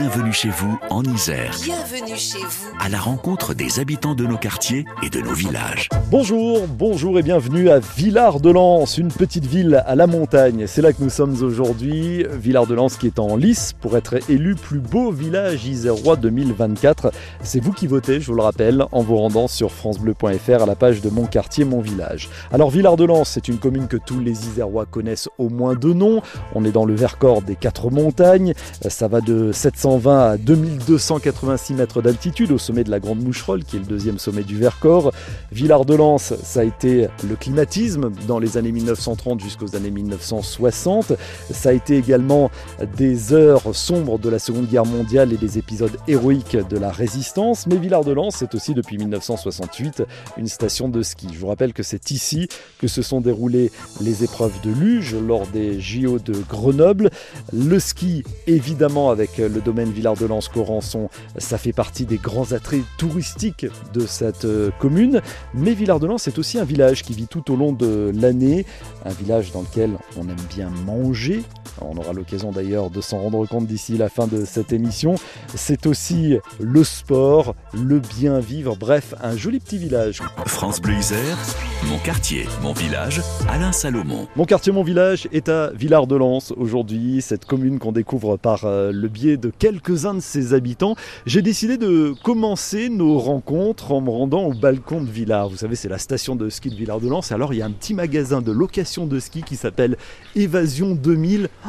Bienvenue chez vous en Isère. Bienvenue chez vous. À la rencontre des habitants de nos quartiers et de nos villages. Bonjour, bonjour et bienvenue à Villard-de-Lans, une petite ville à la montagne. C'est là que nous sommes aujourd'hui. Villard-de-Lans qui est en lice pour être élu plus beau village isérois 2024. C'est vous qui votez, je vous le rappelle, en vous rendant sur francebleu.fr à la page de Mon quartier, mon village. Alors Villard-de-Lans, c'est une commune que tous les Isérois connaissent au moins de nom. On est dans le Vercors des quatre montagnes. Ça va de 720 à 2286 mètres d'altitude au sommet de la Grande Moucherolle, qui est le deuxième sommet du Vercors. Villard-de-Lans, ça a été le climatisme dans les années 1930 jusqu'aux années 1960. Ça a été également des heures sombres de la Seconde Guerre mondiale et des épisodes héroïques de la résistance. Mais Villard-de-Lans, c'est aussi depuis 1968 une station de ski. Je vous rappelle que c'est ici que se sont déroulées les épreuves de luge lors des JO de Grenoble. Le ski, évidemment, avec le domaine Villard-de-Lans-Corançon, ça fait partie des grands attraits touristiques de cette euh, commune. Mais Villard-de-Lans, c'est aussi un village qui vit tout au long de l'année, un village dans lequel on aime bien manger. On aura l'occasion d'ailleurs de s'en rendre compte d'ici la fin de cette émission. C'est aussi le sport, le bien vivre, bref, un joli petit village. France Bleu Isère, mon quartier, mon village, Alain Salomon. Mon quartier, mon village est à Villard-de-Lans aujourd'hui, cette commune qu'on découvre par euh, le biais de quelques-uns de ses habitants. J'ai décidé de commencer nos rencontres en me rendant au balcon de Villard. Vous savez, c'est la station de ski de Villard-de-Lans. Alors, il y a un petit magasin de location de ski qui s'appelle Évasion 2000. Oh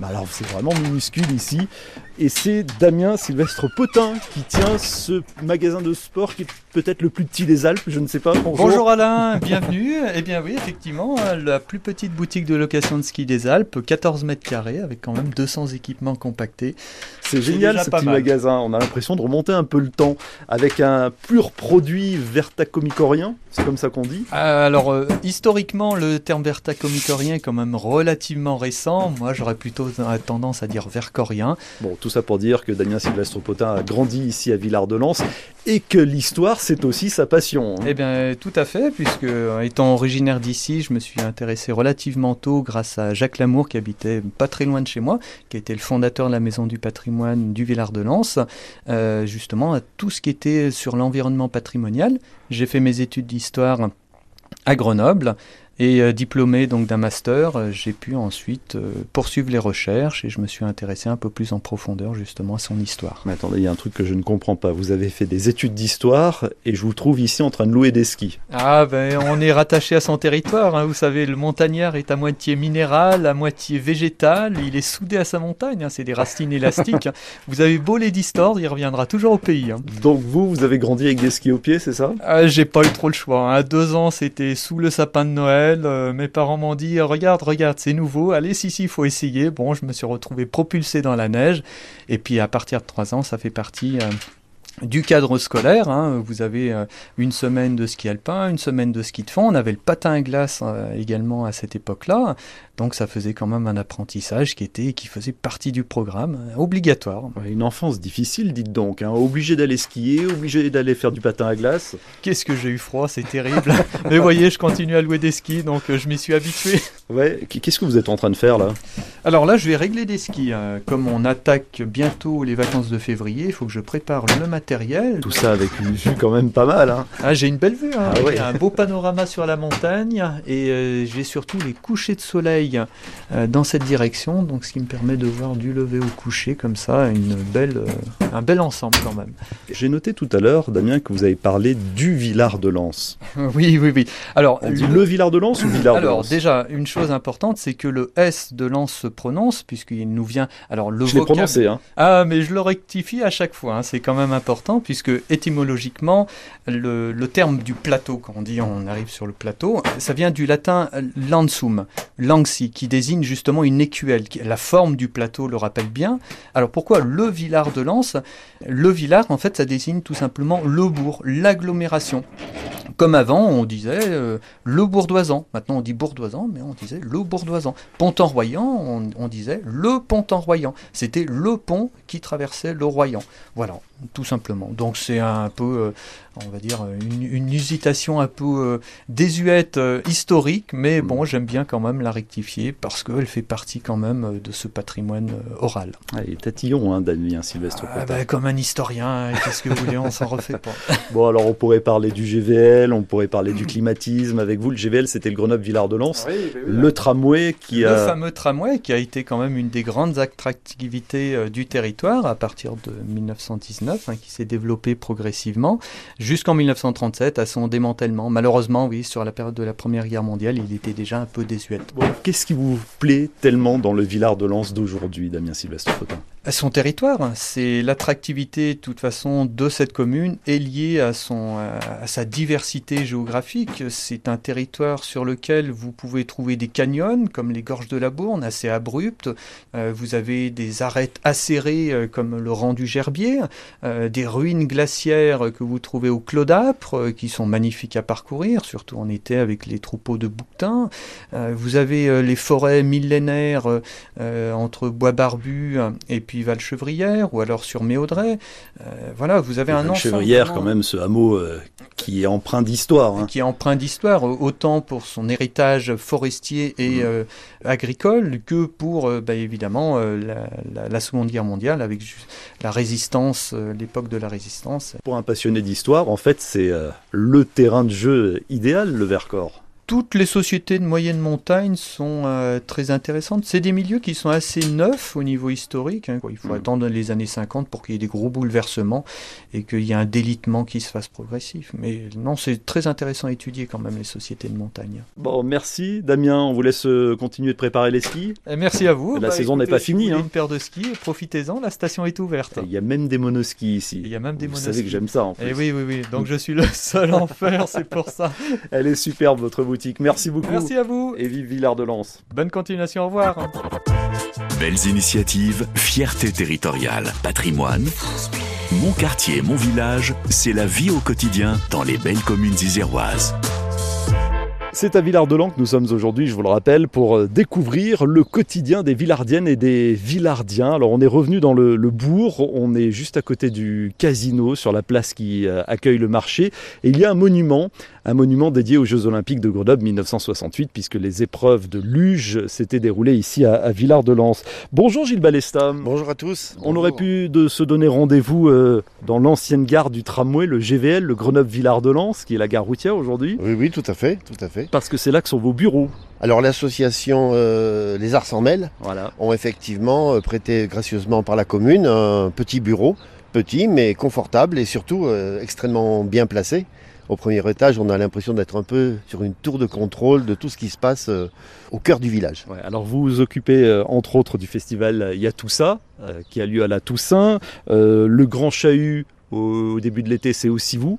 bah alors c'est vraiment minuscule ici. Et c'est Damien Sylvestre Potin qui tient ce magasin de sport qui est peut-être le plus petit des Alpes, je ne sais pas. Bonjour, Bonjour Alain, bienvenue. Eh bien oui, effectivement, la plus petite boutique de location de ski des Alpes, 14 mètres carrés, avec quand même 200 équipements compactés. C'est génial ce petit magasin, on a l'impression de remonter un peu le temps avec un pur produit vertacomicorien, c'est comme ça qu'on dit euh, Alors, euh, historiquement, le terme vertacomicorien est quand même relativement récent. Moi, j'aurais plutôt tendance à dire vercorien. Bon, tout ça pour dire que Damien Sylvestre Potin a grandi ici à Villard-de-Lans et que l'histoire, c'est aussi sa passion. Hein. Eh bien, tout à fait, puisque étant originaire d'ici, je me suis intéressé relativement tôt grâce à Jacques Lamour, qui habitait pas très loin de chez moi, qui était le fondateur de la Maison du patrimoine du Villard-de-Lans, euh, justement à tout ce qui était sur l'environnement patrimonial. J'ai fait mes études d'histoire à Grenoble et euh, diplômé donc d'un master, euh, j'ai pu ensuite euh, poursuivre les recherches et je me suis intéressé un peu plus en profondeur justement à son histoire. Mais attendez, il y a un truc que je ne comprends pas. Vous avez fait des études d'histoire et je vous trouve ici en train de louer des skis. Ah ben on est rattaché à son territoire. Hein. Vous savez, le montagnard est à moitié minéral, à moitié végétal. Il est soudé à sa montagne. Hein. C'est des racines élastiques. vous avez beau les distordre, il reviendra toujours au pays. Hein. Donc vous, vous avez grandi avec des skis aux pieds, c'est ça? Ah, J'ai pas eu trop le choix. À deux ans, c'était sous le sapin de Noël. Euh, mes parents m'ont dit regarde, regarde, c'est nouveau, allez, si, si, il faut essayer. Bon, je me suis retrouvé propulsé dans la neige. Et puis à partir de trois ans, ça fait partie. Euh, du cadre scolaire. Hein. Vous avez euh, une semaine de ski alpin, une semaine de ski de fond. On avait le patin à glace également à cette époque-là. Donc ça faisait quand même un apprentissage qui était qui faisait partie du programme euh, obligatoire. Une enfance difficile, dites donc. Hein. Obligé d'aller skier, obligé d'aller faire du patin à glace. Qu'est-ce que j'ai eu froid, c'est terrible. Mais voyez, je continue à louer des skis, donc euh, je m'y suis habitué. Ouais. Qu'est-ce que vous êtes en train de faire là? Alors là, je vais régler des skis. Hein. Comme on attaque bientôt les vacances de février, il faut que je prépare le matériel. Tout ça avec une vue quand même pas mal. Hein. Ah, j'ai une belle vue. Hein. Ah un beau panorama sur la montagne et euh, j'ai surtout les couchers de soleil euh, dans cette direction, donc ce qui me permet de voir du lever au coucher comme ça, une belle, euh, un bel ensemble quand même. J'ai noté tout à l'heure, Damien, que vous avez parlé du Villard de Lens. oui, oui, oui. Alors, On dit le, Villard de Lens ou Villard Alors, déjà, une chose importante, c'est que le S de Lens se prononce, puisqu'il nous vient. Alors, le je l'ai prononcé, hein. Ah, mais je le rectifie à chaque fois, hein. c'est quand même important, puisque étymologiquement, le, le, terme du plateau, quand on dit on arrive sur le plateau, ça vient du latin lansum, qui désigne justement une écuelle. La forme du plateau le rappelle bien. Alors pourquoi le villard de Lens? Le villard, en fait, ça désigne tout simplement le bourg, l'agglomération. Comme avant, on disait euh, le bourdoisant. Maintenant, on dit bourdoisant, mais on disait le bourdoisant. Pont-en-Royan, on, disait le pont-en-Royan. C'était le pont qui traversait le Royan. Voilà. Tout simplement. Donc c'est un peu, euh, on va dire, une, une usitation un peu euh, désuète, euh, historique, mais Mm. bon, j'aime bien quand même la rectifier parce qu'elle fait partie quand même euh, de ce patrimoine euh, oral. Ah, il est tatillon, hein, Damien Sylvestre Ah, bah, comme un historien, qu'est-ce que vous voulez, on s'en refait pas. Bon, alors on pourrait parler du GVL, on pourrait parler du climatisme avec vous. Le GVL, c'était le Grenoble-Villard-de-Lans. Le tramway qui Le a... fameux tramway qui a été quand même une des grandes attractivités euh, du territoire à partir de 1919, hein, qui s'est développé progressivement jusqu'en 1937 à son démantèlement. Malheureusement, oui, sur la période de la Première Guerre mondiale, il était déjà un peu désuet. Qu'est-ce qui vous plaît tellement dans le Villard-de-Lans d'aujourd'hui, Damien Sylvestre Cotin Son territoire, c'est l'attractivité de toute façon de cette commune est liée à, son, à sa diversité géographique. C'est un territoire sur lequel vous pouvez trouver des canyons comme les gorges de la Bourne, assez abruptes. Euh, vous avez des arêtes acérées euh, comme le rang du Gerbier, euh, des ruines glaciaires que vous trouvez au euh, qui sont magnifiques à parcourir, surtout en été avec les troupeaux de bouquetins. Euh, vous avez euh, les forêts millénaires euh, euh, entre Bois Barbu et puis Valchevrière ou alors sur Méaudret. Euh, voilà, vous avez un ensemble Chevrière, vraiment quand même, ce hameau euh, qui est empreint d'histoire. hein. qui est empreint d'histoire, autant pour son héritage forestier et Mhm. euh, agricole que pour, bah, évidemment, la, la- la Seconde Guerre mondiale avec la résistance, l'époque de la résistance. Pour un passionné d'histoire, en fait, c'est le terrain de jeu idéal, le Vercors. Toutes les sociétés de moyenne montagne sont euh, très intéressantes. C'est des milieux qui sont assez neufs au niveau historique. hein. Il faut Mhm. attendre les années 50 pour qu'il y ait des gros bouleversements et qu'il y ait un délitement qui se fasse progressif. Mais non, c'est très intéressant à étudier quand même les sociétés de montagne. Bon, merci Damien, on vous laisse euh, continuer de préparer les skis. Et merci à vous. La saison n'est pas si finie, vous hein. Une paire de skis, profitez-en, la station est ouverte. Il y a même des monoskis ici. Il y a même des vous monoskis. savez que j'aime ça en plus. Et oui, oui, oui. Donc je suis le seul à en faire, c'est pour ça. Elle est superbe votre boutique, merci beaucoup. Merci à vous. Et vive Villard-de-Lans. Bonne continuation, au revoir. Belles initiatives, fierté territoriale, patrimoine. Mon quartier, mon village, c'est la vie au quotidien dans les belles communes iséroises. C'est à Villard-de-Lans que nous sommes aujourd'hui, je vous le rappelle, pour euh, découvrir le quotidien des Villardiennes et des Villardiens. Alors on est revenu dans le, le bourg, on est juste à côté du casino, sur la place qui euh, accueille le marché. Et il y a un monument, un monument dédié aux Jeux Olympiques de Grenoble 1968, puisque les épreuves de luge s'étaient déroulées ici à, à Villard-de-Lans. Bonjour Gilles Balesta. Bonjour à tous. On aurait pu de se donner rendez-vous euh, dans l'ancienne gare du tramway, le GVL, le Grenoble-Villard-de-Lans, qui est la gare routière aujourd'hui, Oui, oui, tout à fait, tout à fait. Parce que c'est là que sont vos bureaux. Alors l'association euh, Les Arts sans Mêle Voilà. ont effectivement euh, prêté gracieusement par la commune un petit bureau, petit mais confortable et surtout euh, extrêmement bien placé. Au premier étage, on a l'impression d'être un peu sur une tour de contrôle de tout ce qui se passe euh, au cœur du village. Ouais, alors vous vous occupez entre autres du festival Yatoussa, qui a lieu à la Toussaint. Le Grand Chahut au, au début de l'été, c'est aussi vous.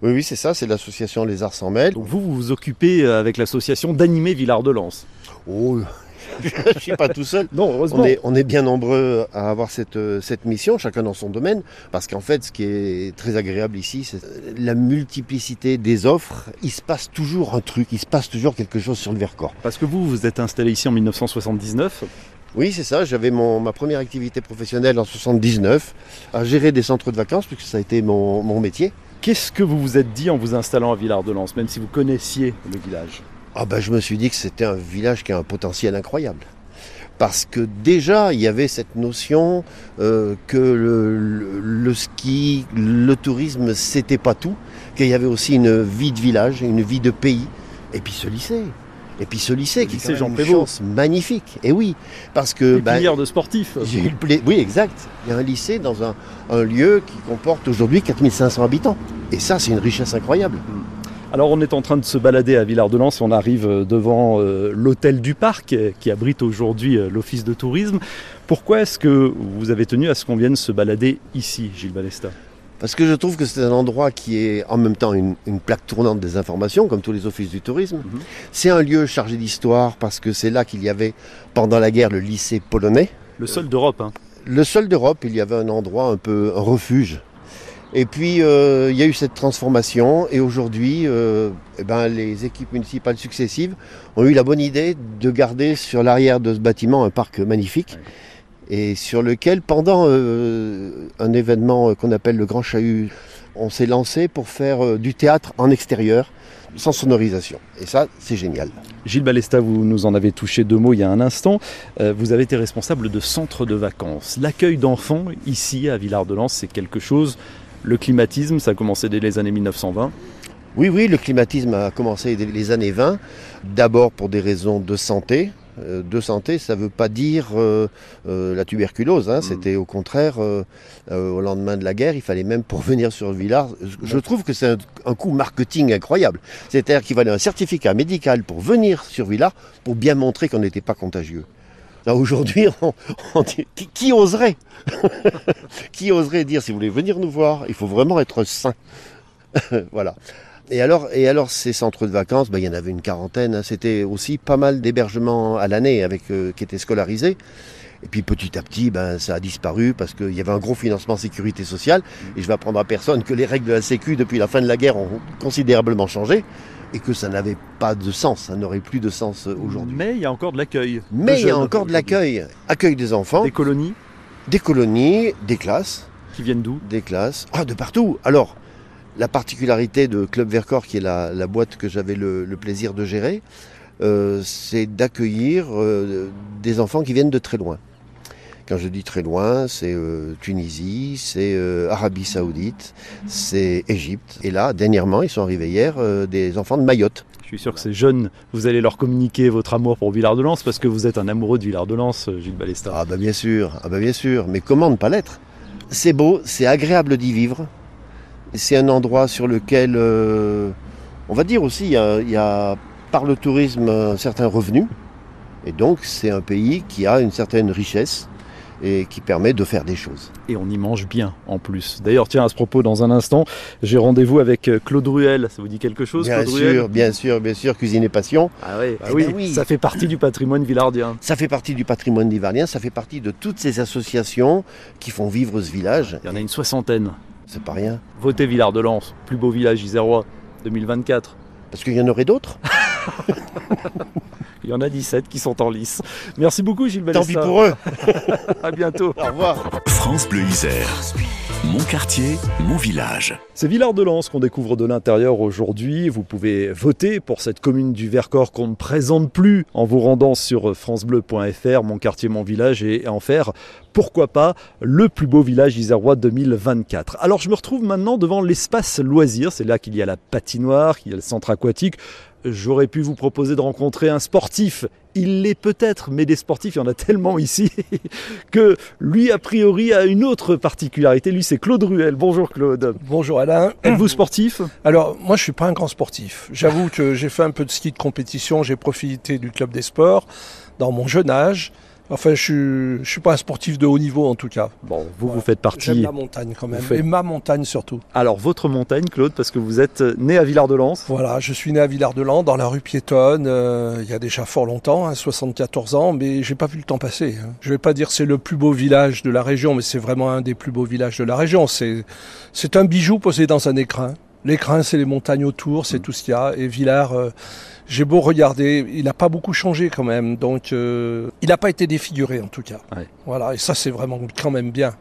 Oui, oui, c'est ça, c'est l'association Les Arts sans Mêle. Donc vous, vous vous occupez euh, avec l'association d'animer Villard-de-Lans. Oh, je ne suis pas tout seul. Non, heureusement. On est, on est bien nombreux à avoir cette, euh, cette mission, chacun dans son domaine, parce qu'en fait, ce qui est très agréable ici, c'est la multiplicité des offres. Il se passe toujours un truc, il se passe toujours quelque chose sur le Vercors. Parce que vous, vous êtes installé ici en 1979. Oui, c'est ça, j'avais ma première activité professionnelle en 79, à gérer des centres de vacances, puisque ça a été mon, mon métier. Qu'est-ce que vous vous êtes dit en vous installant à Villard-de-Lans, même si vous connaissiez le village? Ah ben, je me suis dit que c'était un village qui a un potentiel incroyable. Parce que déjà, il y avait cette notion euh, que le, le- le ski, le tourisme, c'était pas tout, qu'il y avait aussi une vie de village, une vie de pays, et puis ce lycée. Et puis ce lycée Le qui lycée est quand Jean même une chance magnifique. Et oui, parce que filières de sportifs. eu pla- Oui, exact. Il y a un lycée dans un, un lieu qui comporte aujourd'hui 4500 habitants. Et ça, c'est une richesse incroyable. Alors on est en train de se balader à Villard-de-Lans, on arrive euh, devant euh, l'hôtel du parc euh, qui abrite aujourd'hui euh, l'office de tourisme. Pourquoi est-ce que vous avez tenu à ce qu'on vienne se balader ici, Gilles Balesta? Parce que je trouve que c'est un endroit qui est en même temps une, une plaque tournante des informations, comme tous les offices du tourisme. Mhm. C'est un lieu chargé d'histoire parce que c'est là qu'il y avait, pendant la guerre, le lycée polonais. Le seul d'Europe. Hein. Le seul d'Europe, il y avait un endroit un peu, un refuge. Et puis, euh, il y a eu cette transformation et aujourd'hui, euh, eh ben, les équipes municipales successives ont eu la bonne idée de garder sur l'arrière de ce bâtiment un parc magnifique. Et sur lequel, pendant euh, un événement qu'on appelle le Grand Chahut, on s'est lancé pour faire euh, du théâtre en extérieur, sans sonorisation. Et ça, c'est génial. Gilles Balesta, vous nous en avez touché deux mots il y a un instant. Euh, vous avez été responsable de centres de vacances. L'accueil d'enfants ici à Villard-de-Lans, c'est quelque chose. Le climatisme, ça a commencé dès les années 1920. Oui, oui, le climatisme a commencé dès les années 20, d'abord pour des raisons de santé, euh, de santé, ça ne veut pas dire euh, euh, la tuberculose. Hein. Mm. C'était au contraire, au lendemain de la guerre, il fallait même pour venir sur le village. Je trouve que c'est un, coup marketing incroyable. C'est-à-dire qu'il fallait un certificat médical pour venir sur Villars pour bien montrer qu'on n'était pas contagieux. Aujourd'hui, qui, qui, oserait Qui oserait dire si vous voulez venir nous voir, il faut vraiment être sain. voilà. Et alors, et alors ces centres de vacances, ben, il y en avait une quarantaine. Hein. C'était aussi pas mal d'hébergements à l'année avec euh, qui étaient scolarisés. Et puis petit à petit, ben, ça a disparu parce qu'il y avait un gros financement sécurité sociale. Et je vais apprendre à personne que les règles de la Sécu depuis la fin de la guerre ont considérablement changé et que ça n'avait pas de sens, ça n'aurait plus de sens euh, aujourd'hui. Mais il y a encore de l'accueil. Mais il y a encore de l'accueil. Accueil des enfants. Des colonies. Des colonies, des classes. Qui viennent d'où? Des classes. Ah, de partout. Alors, la particularité de Club Vercors, qui est la, boîte que j'avais le, plaisir de gérer, euh, c'est d'accueillir euh, des enfants qui viennent de très loin. Quand je dis très loin, c'est euh, Tunisie, c'est Arabie Saoudite, c'est Égypte. Et là, dernièrement, ils sont arrivés hier, des enfants de Mayotte. Je suis sûr que ces jeunes, vous allez leur communiquer votre amour pour Villard-de-Lans parce que vous êtes un amoureux de Villard-de-Lans, Gilles Balesta. Ah bah bien sûr, ah bah bien sûr, mais comment ne pas l'être? C'est beau, c'est agréable d'y vivre, c'est un endroit sur lequel, euh, on va dire aussi, il y, a, par le tourisme un certain revenu. Et donc c'est un pays qui a une certaine richesse et qui permet de faire des choses. Et on y mange bien en plus. D'ailleurs, tiens, à ce propos, dans un instant, j'ai rendez-vous avec euh, Claude Ruel. Ça vous dit quelque chose, Bien sûr, bien sûr, bien sûr, Cuisine et Passion. Ah oui, ah oui, oui, ça fait partie du patrimoine villardien. Ça fait partie du patrimoine villardien, ça fait partie de toutes ces associations qui font vivre ce village. Il y en a une soixantaine. C'est pas rien. Votez Villard de Lans, plus beau village isérois 2024. Parce qu'il y en aurait d'autres Il y en a 17 qui sont en lice. Merci beaucoup Gilles Tant pis pour eux. à bientôt. Au revoir. France Bleu Isère. Mon quartier, mon village. C'est Villard de Lans qu'on découvre de l'intérieur aujourd'hui. Vous pouvez voter pour cette commune du Vercors qu'on ne présente plus en vous rendant sur francebleu.fr, mon quartier, mon village, et en faire, pourquoi pas, le plus beau village isérois 2024. Alors je me retrouve maintenant devant l'espace loisir. C'est là qu'il y a la patinoire, qu'il y a le centre aquatique. J'aurais pu vous proposer de rencontrer un sportif. Il l'est peut-être, mais des sportifs, il y en a tellement ici que lui, a priori, a une autre particularité. Lui, c'est Claude Ruel. Bonjour Claude. Bonjour Alain. Êtes-vous sportif? Alors, moi, je suis pas un grand sportif. J'avoue que j'ai fait un peu de ski de compétition. J'ai profité du club des sports dans mon jeune âge. Enfin, je ne suis pas un sportif de haut niveau en tout cas. Bon, vous, vous faites partie. J'aime la montagne quand même. Et ma montagne surtout. Alors, votre montagne, Claude, parce que vous êtes né à Villard-de-Lans. Voilà, je suis né à Villard-de-Lans, dans la rue piétonne, euh, il y a déjà fort longtemps, 74 hein, ans, mais j'ai pas vu le temps passer. Hein. Je vais pas dire c'est le plus beau village de la région, mais c'est vraiment un des plus beaux villages de la région. C'est, c'est un bijou posé dans un écrin. L'écrin, c'est les montagnes autour, c'est mm. tout ce qu'il y a. Et Villars. Euh, j'ai beau regarder, il n'a pas beaucoup changé quand même. Donc, euh, il n'a pas été défiguré en tout cas. Voilà, et ça, c'est vraiment quand même bien.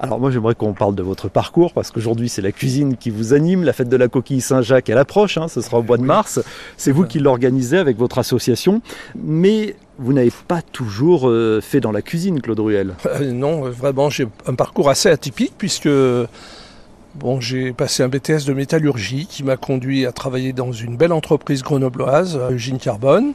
Alors moi j'aimerais qu'on parle de votre parcours parce qu'aujourd'hui c'est la cuisine qui vous anime, la fête de la coquille Saint-Jacques elle approche, hein, ce sera au mois de mars, c'est vous qui l'organisez avec votre association, mais vous n'avez pas toujours euh, fait dans la cuisine Claude Ruel euh, Non, vraiment j'ai un parcours assez atypique puisque Bon, j'ai passé un BTS de métallurgie qui m'a conduit à travailler dans une belle entreprise grenobloise, Eugène Carbone.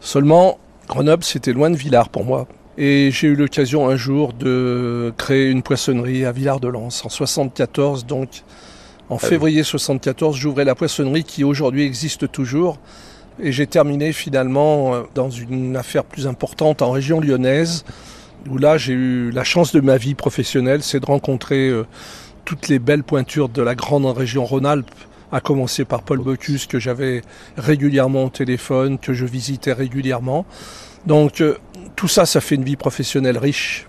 Seulement, Grenoble, c'était loin de Villars pour moi. Et j'ai eu l'occasion un jour de créer une poissonnerie à Villars-de-Lans en 74. Donc, en ah février 74, j'ouvrais la poissonnerie qui aujourd'hui existe toujours. Et j'ai terminé finalement euh, dans une affaire plus importante en région lyonnaise, où là j'ai eu la chance de ma vie professionnelle, c'est de rencontrer euh, toutes les belles pointures de la grande région Rhône-Alpes, à commencer par Paul Bocuse, que j'avais régulièrement au téléphone, que je visitais régulièrement. Donc euh, tout ça, ça fait une vie professionnelle riche.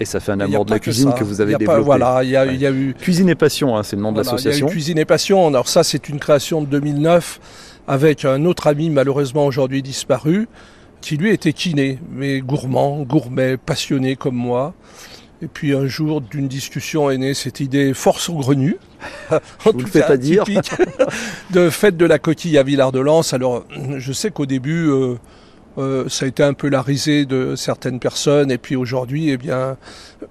Et ça fait un amour de la cuisine que, vous avez développé. voilà, il y, a, eu Cuisine et Passion, hein, c'est le nom de l'association. Cuisine et Passion. Alors ça, c'est une création de 2009 avec un autre ami malheureusement aujourd'hui disparu, qui lui était kiné, mais gourmand, gourmet, passionné comme moi. Et puis un jour, d'une discussion est née cette idée fort saugrenue, en tout cas, pas dire. de fête de la coquille à Villard-de-Lans. Alors, je sais qu'au début, euh, euh, ça a été un peu la risée de certaines personnes. Et puis aujourd'hui, eh bien,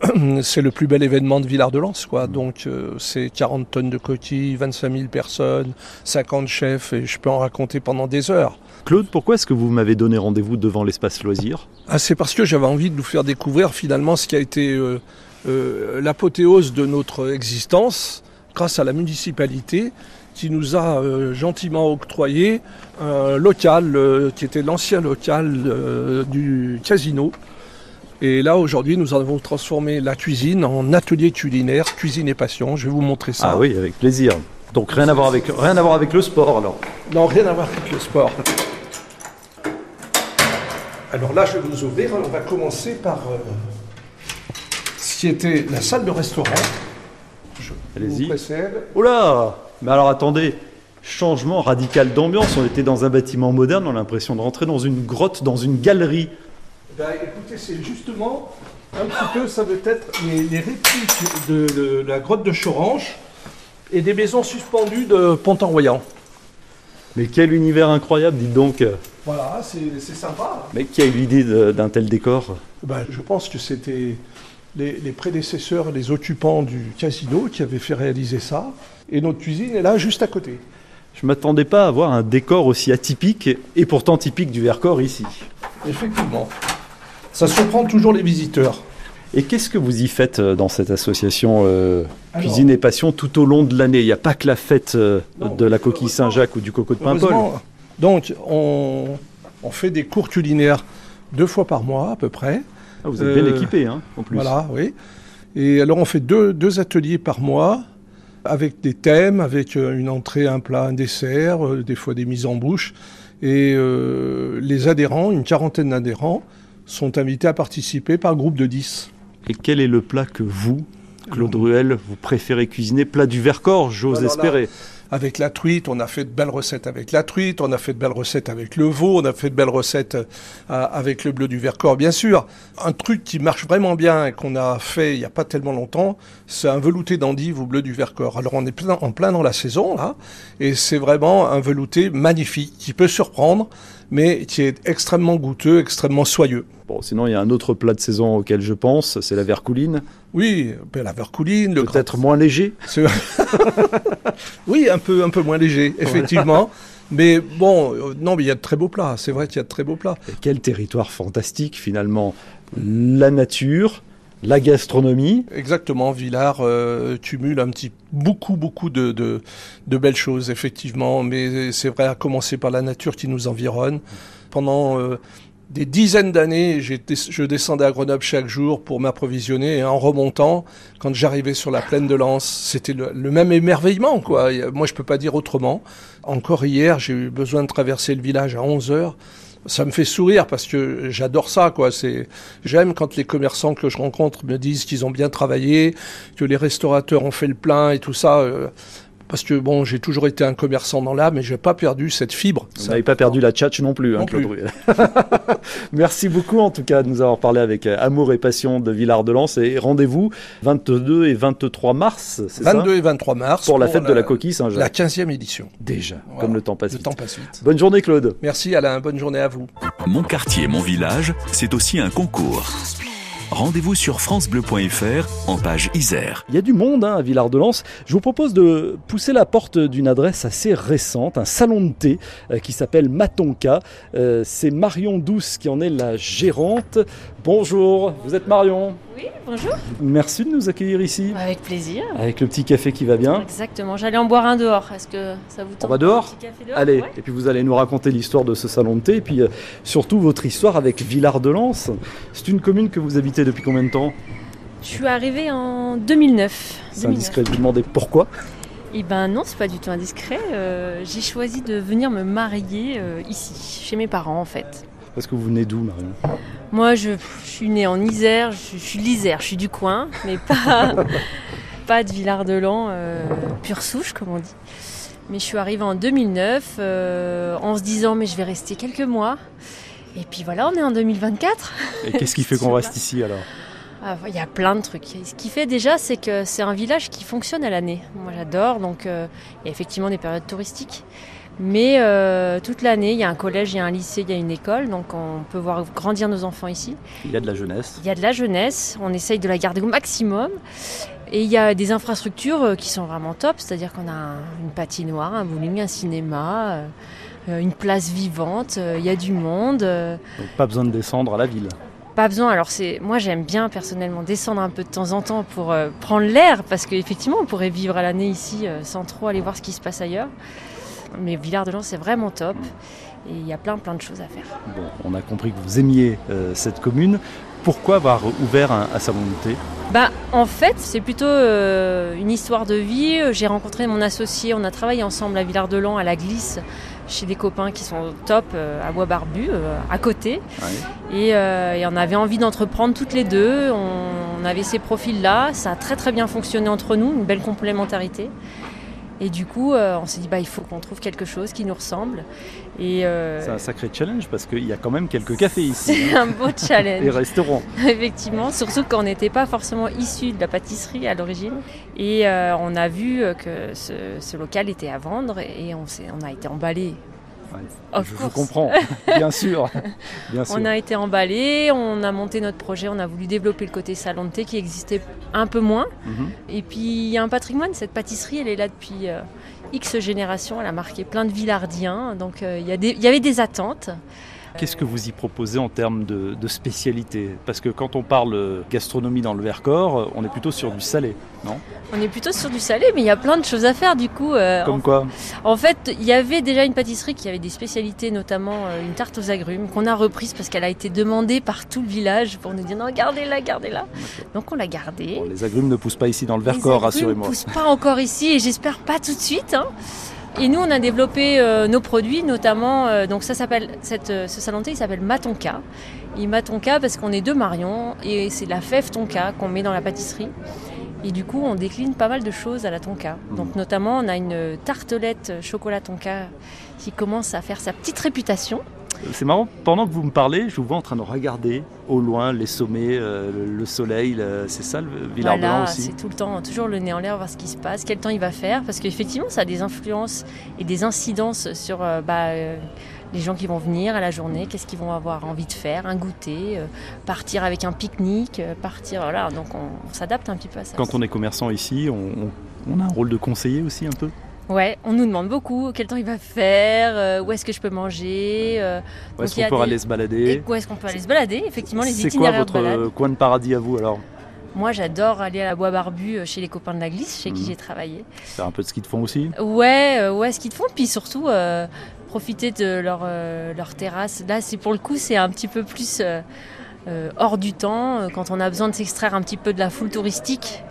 c'est le plus bel événement de Villard-de-Lans. Quoi. Donc, euh, c'est 40 tonnes de coquilles, 25 000 personnes, 50 chefs, et je peux en raconter pendant des heures. Claude, pourquoi est-ce que vous m'avez donné rendez-vous devant l'espace loisir? Ah, C'est parce que j'avais envie de vous faire découvrir finalement ce qui a été euh, l'apothéose de notre existence grâce à la municipalité qui nous a euh, gentiment octroyé un local euh, qui était l'ancien local euh, du casino. Et là, aujourd'hui, nous avons transformé la cuisine en atelier culinaire, cuisine et passion. Je vais vous montrer ça. Ah oui, avec plaisir. Donc rien à voir avec, rien à voir avec le sport alors Non, rien à voir avec le sport. Alors là, je vais vous ouvrir. On va commencer par ce qui était la salle de restaurant. Allez-y. Oula Mais alors attendez, changement radical d'ambiance. On était dans un bâtiment moderne, on a l'impression de rentrer dans une grotte, dans une galerie. Ben, écoutez, c'est justement un petit peu, ça veut être les, répliques de, la grotte de Chorange et des maisons suspendues de Pont-en-Royan. Mais quel univers incroyable, dites donc Voilà, c'est sympa. Mais qui a eu l'idée d'un tel décor? Ben, Je pense que c'était les, prédécesseurs, les occupants du casino qui avaient fait réaliser ça. Et notre cuisine est là, juste à côté. Je ne m'attendais pas à voir un décor aussi atypique et pourtant typique du Vercors ici. Effectivement. Ça surprend toujours les visiteurs. Et qu'est-ce que vous y faites euh, dans cette association euh, Cuisine et Passion tout au long de l'année? Il n'y a pas que la fête euh, de la coquille Saint-Jacques ou du coco de Paimpol. Donc, on, on fait des cours culinaires deux fois par mois à peu près. Ah, vous êtes bien euh, équipé, hein, en plus. Voilà, oui. Et alors, on fait deux, deux ateliers par mois avec des thèmes, avec euh, une entrée, un plat, un dessert, euh, des fois des mises en bouche. Et les adhérents, une quarantaine d'adhérents, sont invités à participer par groupe de 10. Et quel est le plat que vous, Claude Ruel, vous préférez cuisiner Plat du Vercors, j'ose espérer avec la truite, on a fait de belles recettes avec la truite, on a fait de belles recettes avec le veau, on a fait de belles recettes euh, avec le bleu du Vercors, bien sûr. Un truc qui marche vraiment bien et qu'on a fait il n'y a pas tellement longtemps, c'est un velouté d'endive au bleu du Vercors. Alors on est plein, en plein dans la saison là, et c'est vraiment un velouté magnifique qui peut surprendre mais qui est extrêmement goûteux, extrêmement soyeux. Bon, sinon, il y a un autre plat de saison auquel je pense, c'est la vercouline. Oui, ben, la vercouline. Peut-être moins léger Oui, un peu, un peu moins léger, effectivement. Mais bon, euh, non, mais il y a de très beaux plats. C'est vrai qu'il y a de très beaux plats. Et quel territoire fantastique, finalement. La nature, la gastronomie. Exactement, Villars euh, cumule un petit beaucoup beaucoup de, de, belles choses effectivement, mais c'est vrai à commencer par la nature qui nous environne. Pendant euh, des dizaines d'années, je descendais à Grenoble chaque jour pour m'approvisionner et en remontant, quand j'arrivais sur la plaine de Lens, c'était le, le, même émerveillement quoi. Moi je peux pas dire autrement. Encore hier, j'ai eu besoin de traverser le village à 11 heures ça me fait sourire parce que j'adore ça quoi. C'est j'aime quand les commerçants que je rencontre me disent qu'ils ont bien travaillé que les restaurateurs ont fait le plein et tout ça euh, parce que bon, j'ai toujours été un commerçant dans l'âme, mais j'ai pas perdu cette fibre. Vous n'avez pas perdu la tchatch non plus, hein, Claude Merci beaucoup en tout cas de nous avoir parlé avec euh, Amour et Passion de Villard de Lans et rendez-vous 22 et 23 mars, c'est 22 et 23 mars pour, la fête de la coquille Saint-Jacques. La 15e édition. Déjà, comme le temps passe le vite. Temps passe vite. Bonne journée Claude. Merci Alain, bonne journée à vous. Mon quartier, mon village, c'est aussi un concours rendez-vous sur francebleu.fr en page Isère. Il y a du monde hein, à Villard-de-Lans. Je vous propose de pousser la porte d'une adresse assez récente, un salon de thé euh, qui s'appelle Matonka. Euh, c'est Marion Douce qui en est la gérante. Bonjour, vous êtes Marion? Oui, bonjour. Merci de nous accueillir ici. Avec plaisir. Avec le petit café qui va bien. Exactement, j'allais en boire un dehors. Est-ce que ça vous tente On va dehors, Allez, et puis vous allez nous raconter l'histoire de ce salon de thé et puis euh, surtout votre histoire avec Villard-de-Lans. C'est une commune que vous habitez depuis combien de temps? Je suis arrivée en 2009. C'est indiscret de vous demander pourquoi? Eh ben non, c'est pas du tout indiscret. Euh, j'ai choisi de venir me marier euh, ici, chez mes parents en fait. Parce que vous venez d'où, Marion Moi, je, suis née en Isère, je, suis l'Isère, je suis du coin, mais pas, pas de Villard-de-Lans, euh, pure souche, comme on dit. Mais je suis arrivée en 2009 en se disant, mais je vais rester quelques mois. Et puis voilà, on est en 2024. Et qu'est-ce qui fait qu'on reste ici alors ah, Il y a plein de trucs. Ce qui fait déjà, c'est que c'est un village qui fonctionne à l'année. Moi, j'adore. Donc, euh, il y a effectivement des périodes touristiques. Mais euh, toute l'année, il y a un collège, il y a un lycée, il y a une école. Donc, on peut voir grandir nos enfants ici. Il y a de la jeunesse. Il y a de la jeunesse. On essaye de la garder au maximum. Et il y a des infrastructures euh, qui sont vraiment top. C'est-à-dire qu'on a une patinoire, un bowling, un cinéma. une place vivante, il y a du monde. Donc pas besoin de descendre à la ville. Pas besoin. Alors c'est, moi j'aime bien personnellement descendre un peu de temps en temps pour euh, prendre l'air parce qu'effectivement on pourrait vivre à l'année ici euh, sans trop aller voir ce qui se passe ailleurs. Mais Villard-de-Lans c'est vraiment top et il y a plein plein de choses à faire. Bon, on a compris que vous aimiez euh, cette commune. Pourquoi avoir ouvert un, à montée bah, En fait, c'est plutôt une histoire de vie. J'ai rencontré mon associé, on a travaillé ensemble à Villard-de-Lans, à la Glisse, chez des copains qui sont top euh, à Bois Barbu, euh, à côté. Euh, et, on avait envie d'entreprendre toutes les deux. On, avait ces profils-là. Ça a très très bien fonctionné entre nous, une belle complémentarité. Et du coup, on s'est dit, bah, il faut qu'on trouve quelque chose qui nous ressemble. Et C'est un sacré challenge parce qu'il y a quand même quelques cafés ici. C'est un beau challenge. Et restaurants. Effectivement, surtout quand on n'était pas forcément issu de la pâtisserie à l'origine. Et on a vu que ce, local était à vendre et on, on a été emballé je comprends, bien sûr. On a été emballé, on a monté notre projet, on a voulu développer le côté salon de thé qui existait un peu moins. Mhm. Et puis il y a un patrimoine, cette pâtisserie, elle est là depuis euh, X générations, elle a marqué plein de villardiens, donc euh, il y, avait des attentes. Qu'est-ce que vous y proposez en termes de, de spécialité Parce que quand on parle gastronomie dans le Vercors, on est plutôt sur du salé, non On est plutôt sur du salé, mais il y a plein de choses à faire du coup. Euh, Comme quoi En fait, il y avait déjà une pâtisserie qui avait des spécialités, notamment euh, une tarte aux agrumes, qu'on a reprise parce qu'elle a été demandée par tout le village pour nous dire non, gardez-la, gardez-la. Donc on l'a gardée. les agrumes ne poussent pas ici dans le Vercors, rassurez-moi. Ils ne poussent pas encore ici et j'espère pas tout de suite. Hein. Et nous, on a développé euh, nos produits, notamment, euh, donc ça s'appelle, euh, ce salon il s'appelle Matonka. Et Matonka parce qu'on est deux Marion et c'est la fève tonka qu'on met dans la pâtisserie. Et du coup, on décline pas mal de choses à la tonka. Donc notamment, on a une tartelette chocolat tonka qui commence à faire sa petite réputation. C'est marrant, pendant que vous me parlez, je vous vois en train de regarder au loin les sommets, euh, le, soleil, c'est ça le Villard voilà, aussi c'est tout le temps, toujours le nez en l'air, voir ce qui se passe, quel temps il va faire, parce qu'effectivement ça a des influences et des incidences sur euh, bah, euh, les gens qui vont venir à la journée, qu'est-ce qu'ils vont avoir envie de faire, un goûter, partir avec un pique-nique, partir, voilà, donc on, s'adapte un petit peu à ça. Quand on est commerçant ici, on a un rôle de conseiller aussi un peu Ouais, on nous demande beaucoup quel temps il va faire, euh, où est-ce que je peux manger. Euh, où est-ce qu'on peut aller se balader Où est-ce qu'on peut aller se balader Effectivement, les itinéraires C'est quoi votre coin de paradis à vous alors moi, j'adore aller à la Bois Barbu euh, chez les copains de la glisse, chez qui mhm. j'ai travaillé. Faire un peu de ski de fond aussi Ouais, ouais, ski de fond, puis surtout profiter de leur, leur terrasse. Là, c'est pour le coup, c'est un petit peu plus hors du temps, quand on a besoin de s'extraire un petit peu de la foule touristique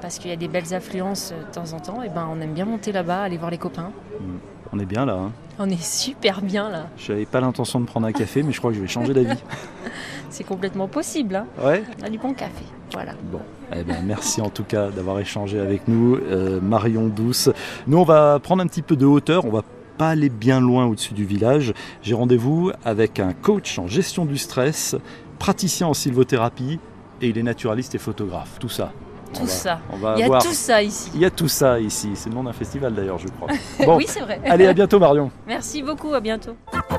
parce qu'il y a des belles affluences euh, de temps en temps, et ben on aime bien monter là-bas, aller voir les copains. Mm. On est bien là. Hein. On est super bien là. Je n'avais pas l'intention de prendre un café, mais je crois que je vais changer d'avis. C'est complètement possible. Hein. Ouais. On a du bon café. Voilà. Bon, eh ben, merci en tout cas d'avoir échangé avec nous, euh, Marion Douce. Nous, on va prendre un petit peu de hauteur. On va pas aller bien loin au-dessus du village. J'ai rendez-vous avec un coach en gestion du stress, praticien en sylvothérapie, et il est naturaliste et photographe. Tout ça tout ça. il y a tout ça ici. Il y a tout ça ici. C'est le nom d'un festival d'ailleurs, je crois. Bon, oui, c'est vrai. Allez, à bientôt, Marion. Merci beaucoup, à bientôt.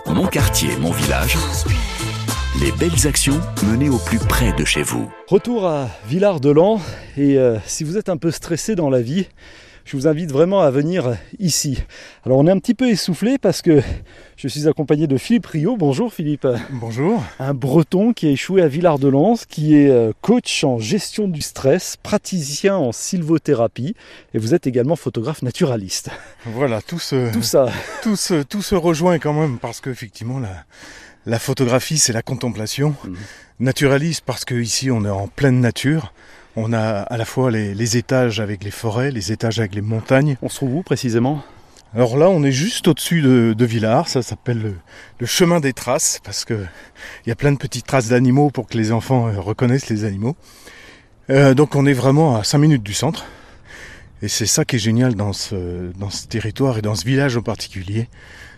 Mon quartier, mon village. Les belles actions menées au plus près de chez vous. Retour à Villard-de-Lans. Et euh, si vous êtes un peu stressé dans la vie, je vous invite vraiment à venir ici. Alors on est un petit peu essoufflé parce que je suis accompagné de Philippe Rio. Bonjour Philippe. Bonjour. Un breton qui a échoué à Villard-de-Lans, qui est euh, coach en gestion du stress, praticien en sylvothérapie et vous êtes également photographe naturaliste. Voilà, tout se, tout ça. Tout se, tout se rejoint quand même parce qu'effectivement la, la photographie c'est la contemplation. Mhm. Naturaliste parce qu'ici on est en pleine nature. On a à la fois les, étages avec les forêts, les étages avec les montagnes. On se trouve où précisément alors là, on est juste au-dessus de, de, Villars, ça s'appelle le, chemin des traces, parce qu'il y a plein de petites traces d'animaux pour que les enfants euh, reconnaissent les animaux. Euh, donc on est vraiment à 5 minutes du centre. Et c'est ça qui est génial dans ce, dans ce territoire et dans ce village en particulier,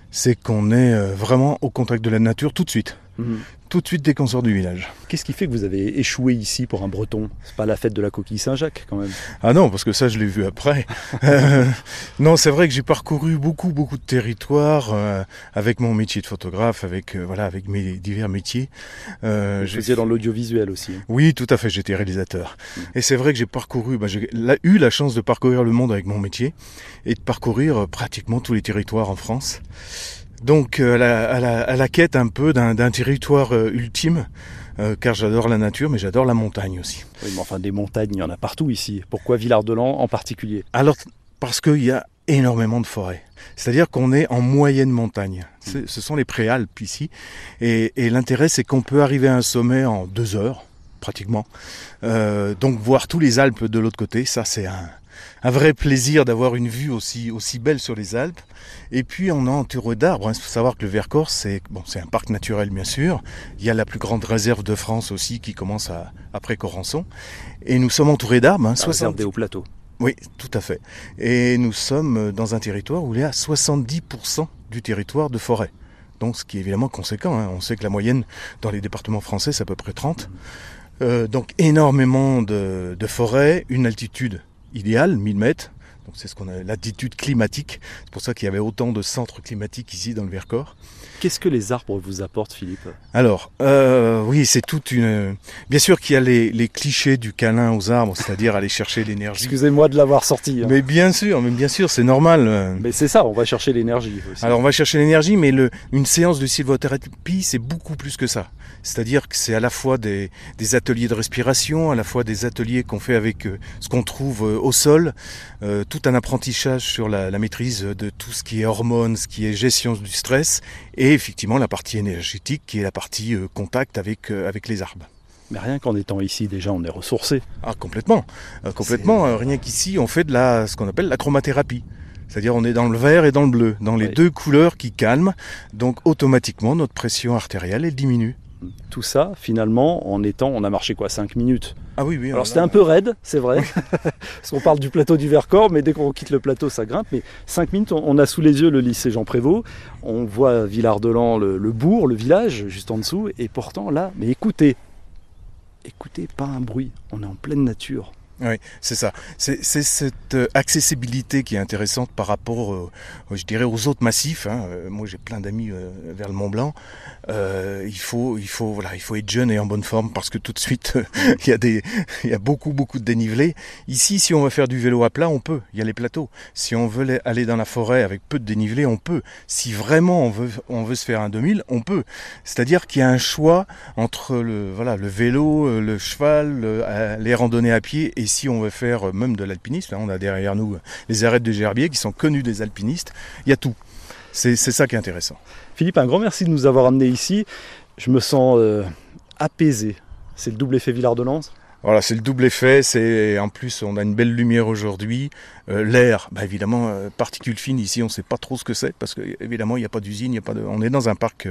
c'est qu'on est euh, vraiment au contact de la nature tout de suite. Mhm. Tout de suite dès qu'on sort du village. Qu'est-ce qui fait que vous avez échoué ici pour un breton? C'est pas la fête de la coquille Saint-Jacques quand même Ah non, parce que ça je l'ai vu après. Euh, non, c'est vrai que j'ai parcouru beaucoup beaucoup de territoires euh, avec mon métier de photographe, avec euh, voilà, avec mes divers métiers. Euh, je faisais dans l'audiovisuel aussi. Oui, tout à fait, j'étais réalisateur. Mhm. Et c'est vrai que j'ai parcouru, bah, j'ai eu la chance de parcourir le monde avec mon métier et de parcourir pratiquement tous les territoires en France. Donc euh, à la, à, la, quête un peu d'un territoire euh, ultime, euh, car j'adore la nature, mais j'adore la montagne aussi. Oui, mais enfin des montagnes, il y en a partout ici. Pourquoi Villard-de-Lans en particulier? Alors parce qu'il y a énormément de forêts. C'est-à-dire qu'on est en moyenne montagne. Ce sont les préalpes ici. Et, et l'intérêt, c'est qu'on peut arriver à un sommet en deux heures, pratiquement. donc voir tous les Alpes de l'autre côté, ça c'est un, un vrai plaisir d'avoir une vue aussi, aussi belle sur les Alpes. Et puis on est entouré d'arbres. Il faut savoir que le Vercors, c'est bon, un parc naturel bien sûr. Il y a la plus grande réserve de France aussi qui commence à, après Corançon. Et nous sommes entourés d'arbres. Hein, 60... des hauts plateaux. Oui, tout à fait. Et nous sommes dans un territoire où il y a 70% du territoire de forêt. Donc ce qui est évidemment conséquent. Hein. On sait que la moyenne dans les départements français, c'est à peu près 30. Euh, donc énormément de, de forêts, une altitude idéal, 1000 mètres. Donc c'est ce qu'on a l'altitude climatique. C'est pour ça qu'il y avait autant de centres climatiques ici dans le Vercors. Qu'est-ce que les arbres vous apportent, Philippe? Alors, euh, oui, c'est toute une. Bien sûr qu'il y a les, clichés du câlin aux arbres, c'est-à-dire aller chercher l'énergie. Excusez-moi de l'avoir sorti. Hein. Mais bien sûr, mais bien sûr, c'est normal. Mais c'est ça, on va chercher l'énergie. Alors, on va chercher l'énergie, mais le, une séance de sylvothérapie, c'est beaucoup plus que ça. C'est-à-dire que c'est à la fois des, ateliers de respiration, à la fois des ateliers qu'on fait avec euh, ce qu'on trouve euh, au sol, tout un apprentissage sur la, la maîtrise de tout ce qui est hormones, ce qui est gestion du stress, et effectivement la partie énergétique qui est la partie euh, contact avec, euh, avec les arbres. Mais rien qu'en étant ici, déjà, on est ressourcé. Ah, complètement. Euh, complètement. rien qu'ici, on fait de la, ce qu'on appelle la chromathérapie. C'est-à-dire, on est dans le vert et dans le bleu, dans les deux couleurs qui calment. Donc, automatiquement, notre pression artérielle, elle diminue. Tout ça, finalement, en étant, on a marché quoi 5 minutes Ah oui, oui. Alors c'était un peu raide, c'est vrai. Parce qu'on parle du plateau du Vercors, mais dès qu'on quitte le plateau, ça grimpe. Mais 5 minutes, on a sous les yeux le lycée Jean Prévost. On voit Villard-de-Lans, le, le bourg, le village, juste en dessous. Et pourtant, là, mais écoutez, écoutez, pas un bruit. On est en pleine nature. Oui, c'est ça. C'est cette euh, accessibilité qui est intéressante par rapport, euh, je dirais, aux autres massifs. Hein. Euh, moi, j'ai plein d'amis vers le Mont Blanc. il faut, il faut, voilà, il faut être jeune et en bonne forme parce que tout de suite, il y a des, il y a beaucoup, beaucoup de dénivelé. Ici, si on veut faire du vélo à plat, on peut. Il y a les plateaux. Si on veut aller dans la forêt avec peu de dénivelé, on peut. Si vraiment on veut, on veut se faire un 2000, on peut. C'est-à-dire qu'il y a un choix entre le, voilà, le vélo, le cheval, les randonnées à pied et si on veut faire euh, même de l'alpinisme, on a derrière nous euh, les arêtes de Gerbier qui sont connus des alpinistes, il y a tout. C'est ça qui est intéressant. Philippe, un grand merci de nous avoir amenés ici. Je me sens euh, apaisé. C'est le double effet Villard de Lens? Voilà, c'est le double effet. C'est en plus, on a une belle lumière aujourd'hui. L'air, bah évidemment, particules fines ici, on ne sait pas trop ce que c'est parce que évidemment, il n'y a pas d'usine, il y a pas de. On est dans un parc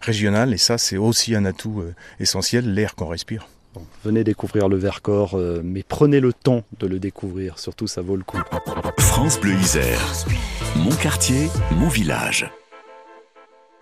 régional et ça, c'est aussi un atout essentiel, l'air qu'on respire venez découvrir le Vercors, euh, mais prenez le temps de le découvrir, surtout ça vaut le coup. France Bleu Isère, mon quartier, mon village.